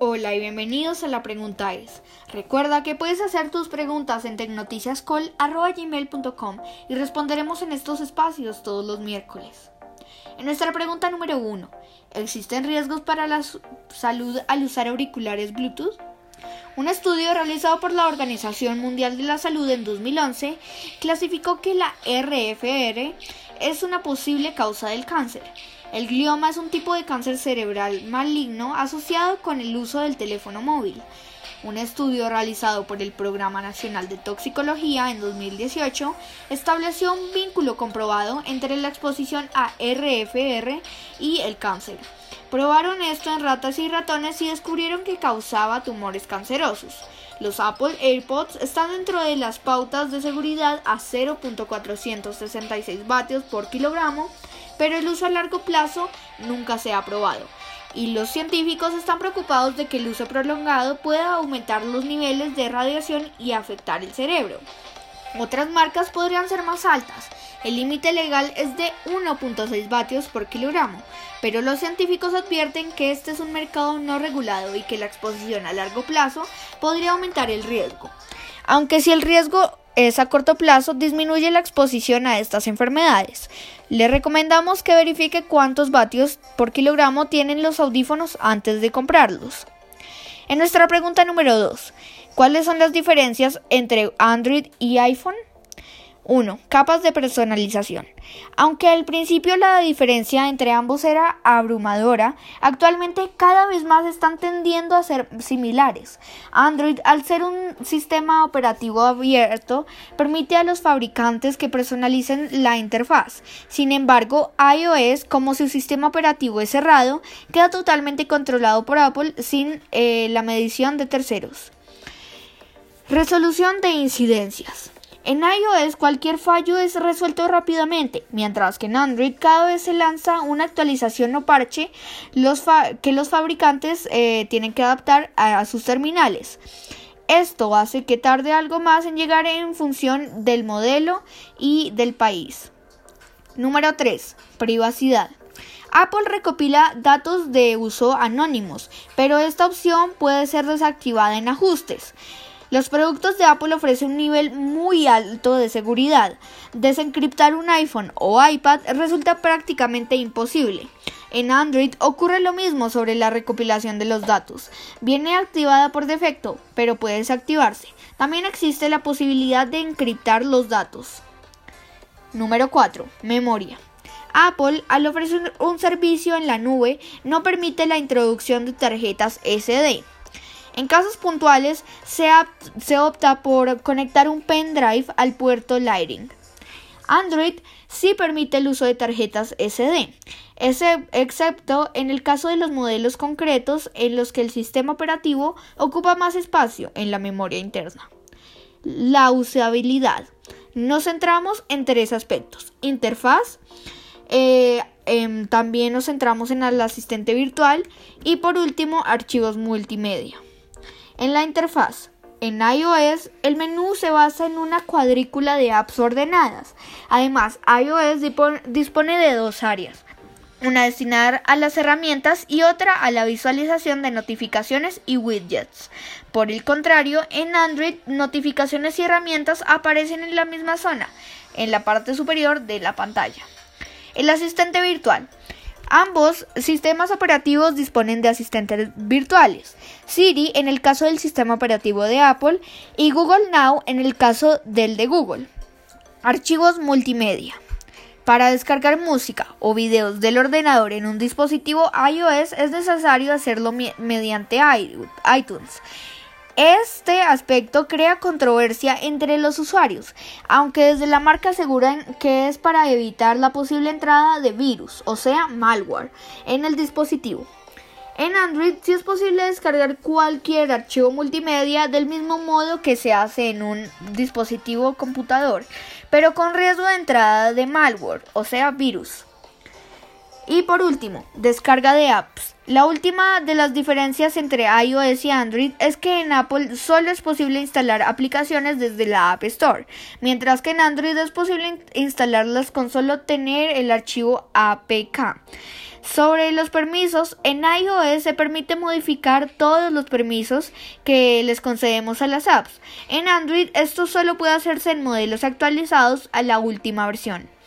Hola y bienvenidos a la pregunta es. Recuerda que puedes hacer tus preguntas en tecnoticiascall.com y responderemos en estos espacios todos los miércoles. En nuestra pregunta número 1, ¿existen riesgos para la salud al usar auriculares Bluetooth? Un estudio realizado por la Organización Mundial de la Salud en 2011 clasificó que la RFR es una posible causa del cáncer el glioma es un tipo de cáncer cerebral maligno asociado con el uso del teléfono móvil. Un estudio realizado por el Programa Nacional de Toxicología en 2018 estableció un vínculo comprobado entre la exposición a RFR y el cáncer. Probaron esto en ratas y ratones y descubrieron que causaba tumores cancerosos. Los Apple AirPods están dentro de las pautas de seguridad a 0.466 vatios por kilogramo pero el uso a largo plazo nunca se ha probado. Y los científicos están preocupados de que el uso prolongado pueda aumentar los niveles de radiación y afectar el cerebro. Otras marcas podrían ser más altas. El límite legal es de 1.6 vatios por kilogramo, pero los científicos advierten que este es un mercado no regulado y que la exposición a largo plazo podría aumentar el riesgo. Aunque si el riesgo es a corto plazo, disminuye la exposición a estas enfermedades. Le recomendamos que verifique cuántos vatios por kilogramo tienen los audífonos antes de comprarlos. En nuestra pregunta número 2, ¿cuáles son las diferencias entre Android y iPhone? 1. Capas de personalización. Aunque al principio la diferencia entre ambos era abrumadora, actualmente cada vez más están tendiendo a ser similares. Android, al ser un sistema operativo abierto, permite a los fabricantes que personalicen la interfaz. Sin embargo, iOS, como su sistema operativo es cerrado, queda totalmente controlado por Apple sin eh, la medición de terceros. Resolución de incidencias. En iOS cualquier fallo es resuelto rápidamente, mientras que en Android cada vez se lanza una actualización o parche que los fabricantes eh, tienen que adaptar a, sus terminales. Esto hace que tarde algo más en llegar en función del modelo y del país. Número 3. Privacidad. Apple recopila datos de uso anónimos, pero esta opción puede ser desactivada en ajustes. Los productos de Apple ofrecen un nivel muy alto de seguridad. Desencriptar un iPhone o iPad resulta prácticamente imposible. En Android ocurre lo mismo sobre la recopilación de los datos. Viene activada por defecto, pero puede desactivarse. También existe la posibilidad de encriptar los datos. Número 4. Memoria. Apple, al ofrecer un servicio en la nube, no permite la introducción de tarjetas SD. En casos puntuales se, opta por conectar un pendrive al puerto Lightning. Android sí permite el uso de tarjetas SD, excepto en el caso de los modelos concretos en los que el sistema operativo ocupa más espacio en la memoria interna. La usabilidad. Nos centramos en tres aspectos. Interfaz, eh, em, también nos centramos en el asistente virtual y por último archivos multimedia. En la interfaz, en iOS, el menú se basa en una cuadrícula de apps ordenadas. Además, iOS dispone de dos áreas, una destinada a las herramientas y otra a la visualización de notificaciones y widgets. Por el contrario, en Android, notificaciones y herramientas aparecen en la misma zona, en la parte superior de la pantalla. El asistente virtual. Ambos sistemas operativos disponen de asistentes virtuales. Siri en el caso del sistema operativo de Apple y Google Now en el caso del de Google. Archivos multimedia. Para descargar música o videos del ordenador en un dispositivo iOS es necesario hacerlo mediante iTunes. Este aspecto crea controversia entre los usuarios, aunque desde la marca aseguran que es para evitar la posible entrada de virus, o sea, malware, en el dispositivo. En Android sí es posible descargar cualquier archivo multimedia del mismo modo que se hace en un dispositivo computador, pero con riesgo de entrada de malware, o sea, virus. Y por último, descarga de apps. La última de las diferencias entre iOS y Android es que en Apple solo es posible instalar aplicaciones desde la App Store, mientras que en Android es posible instalarlas con solo tener el archivo APK. Sobre los permisos, en iOS se permite modificar todos los permisos que les concedemos a las apps. En Android esto solo puede hacerse en modelos actualizados a la última versión.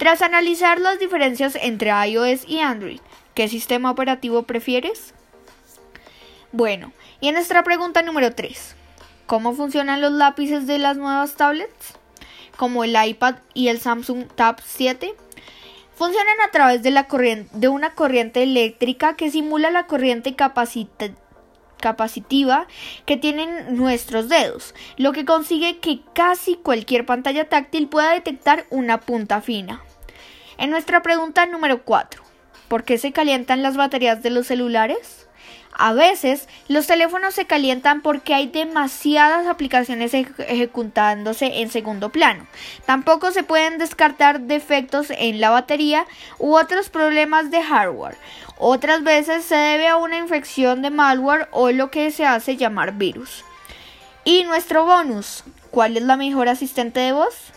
Tras analizar las diferencias entre iOS y Android, ¿qué sistema operativo prefieres? Bueno, y en nuestra pregunta número 3, ¿cómo funcionan los lápices de las nuevas tablets? Como el iPad y el Samsung Tab 7 funcionan a través de, una corriente eléctrica que simula la corriente capacitiva que tienen nuestros dedos, lo que consigue que casi cualquier pantalla táctil pueda detectar una punta fina. En nuestra pregunta número 4, ¿por qué se calientan las baterías de los celulares? A veces los teléfonos se calientan porque hay demasiadas aplicaciones ejecutándose en segundo plano. Tampoco se pueden descartar defectos en la batería u otros problemas de hardware. Otras veces se debe a una infección de malware o lo que se hace llamar virus. Y nuestro bonus, ¿cuál es la mejor asistente de voz?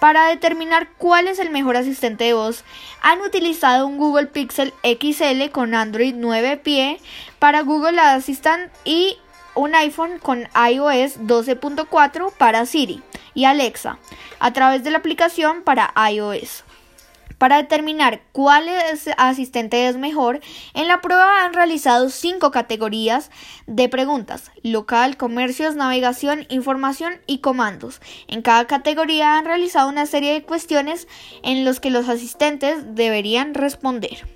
Para determinar cuál es el mejor asistente de voz, han utilizado un Google Pixel XL con Android 9 pie para Google Assistant y un iPhone con iOS 12.4 para Siri y Alexa a través de la aplicación para iOS. Para determinar cuál asistente es mejor, en la prueba han realizado cinco categorías de preguntas: local, comercios, navegación, información y comandos. En cada categoría han realizado una serie de cuestiones en las que los asistentes deberían responder.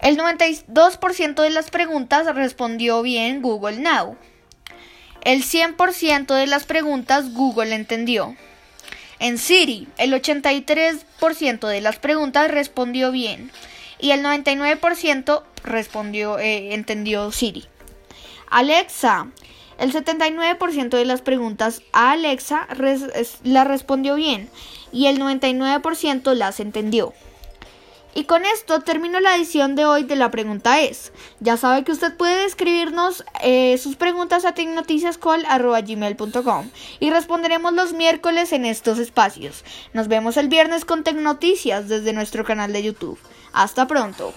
El 92% de las preguntas respondió bien Google Now. El 100% de las preguntas Google entendió. En Siri, el 83% de las preguntas respondió bien y el 99% respondió, eh, entendió Siri. Alexa, el 79% de las preguntas a Alexa la respondió bien y el 99% las entendió. Y con esto termino la edición de hoy de la pregunta es. Ya sabe que usted puede escribirnos eh, sus preguntas a tecnoticiascall.com y responderemos los miércoles en estos espacios. Nos vemos el viernes con Tecnoticias desde nuestro canal de YouTube. Hasta pronto.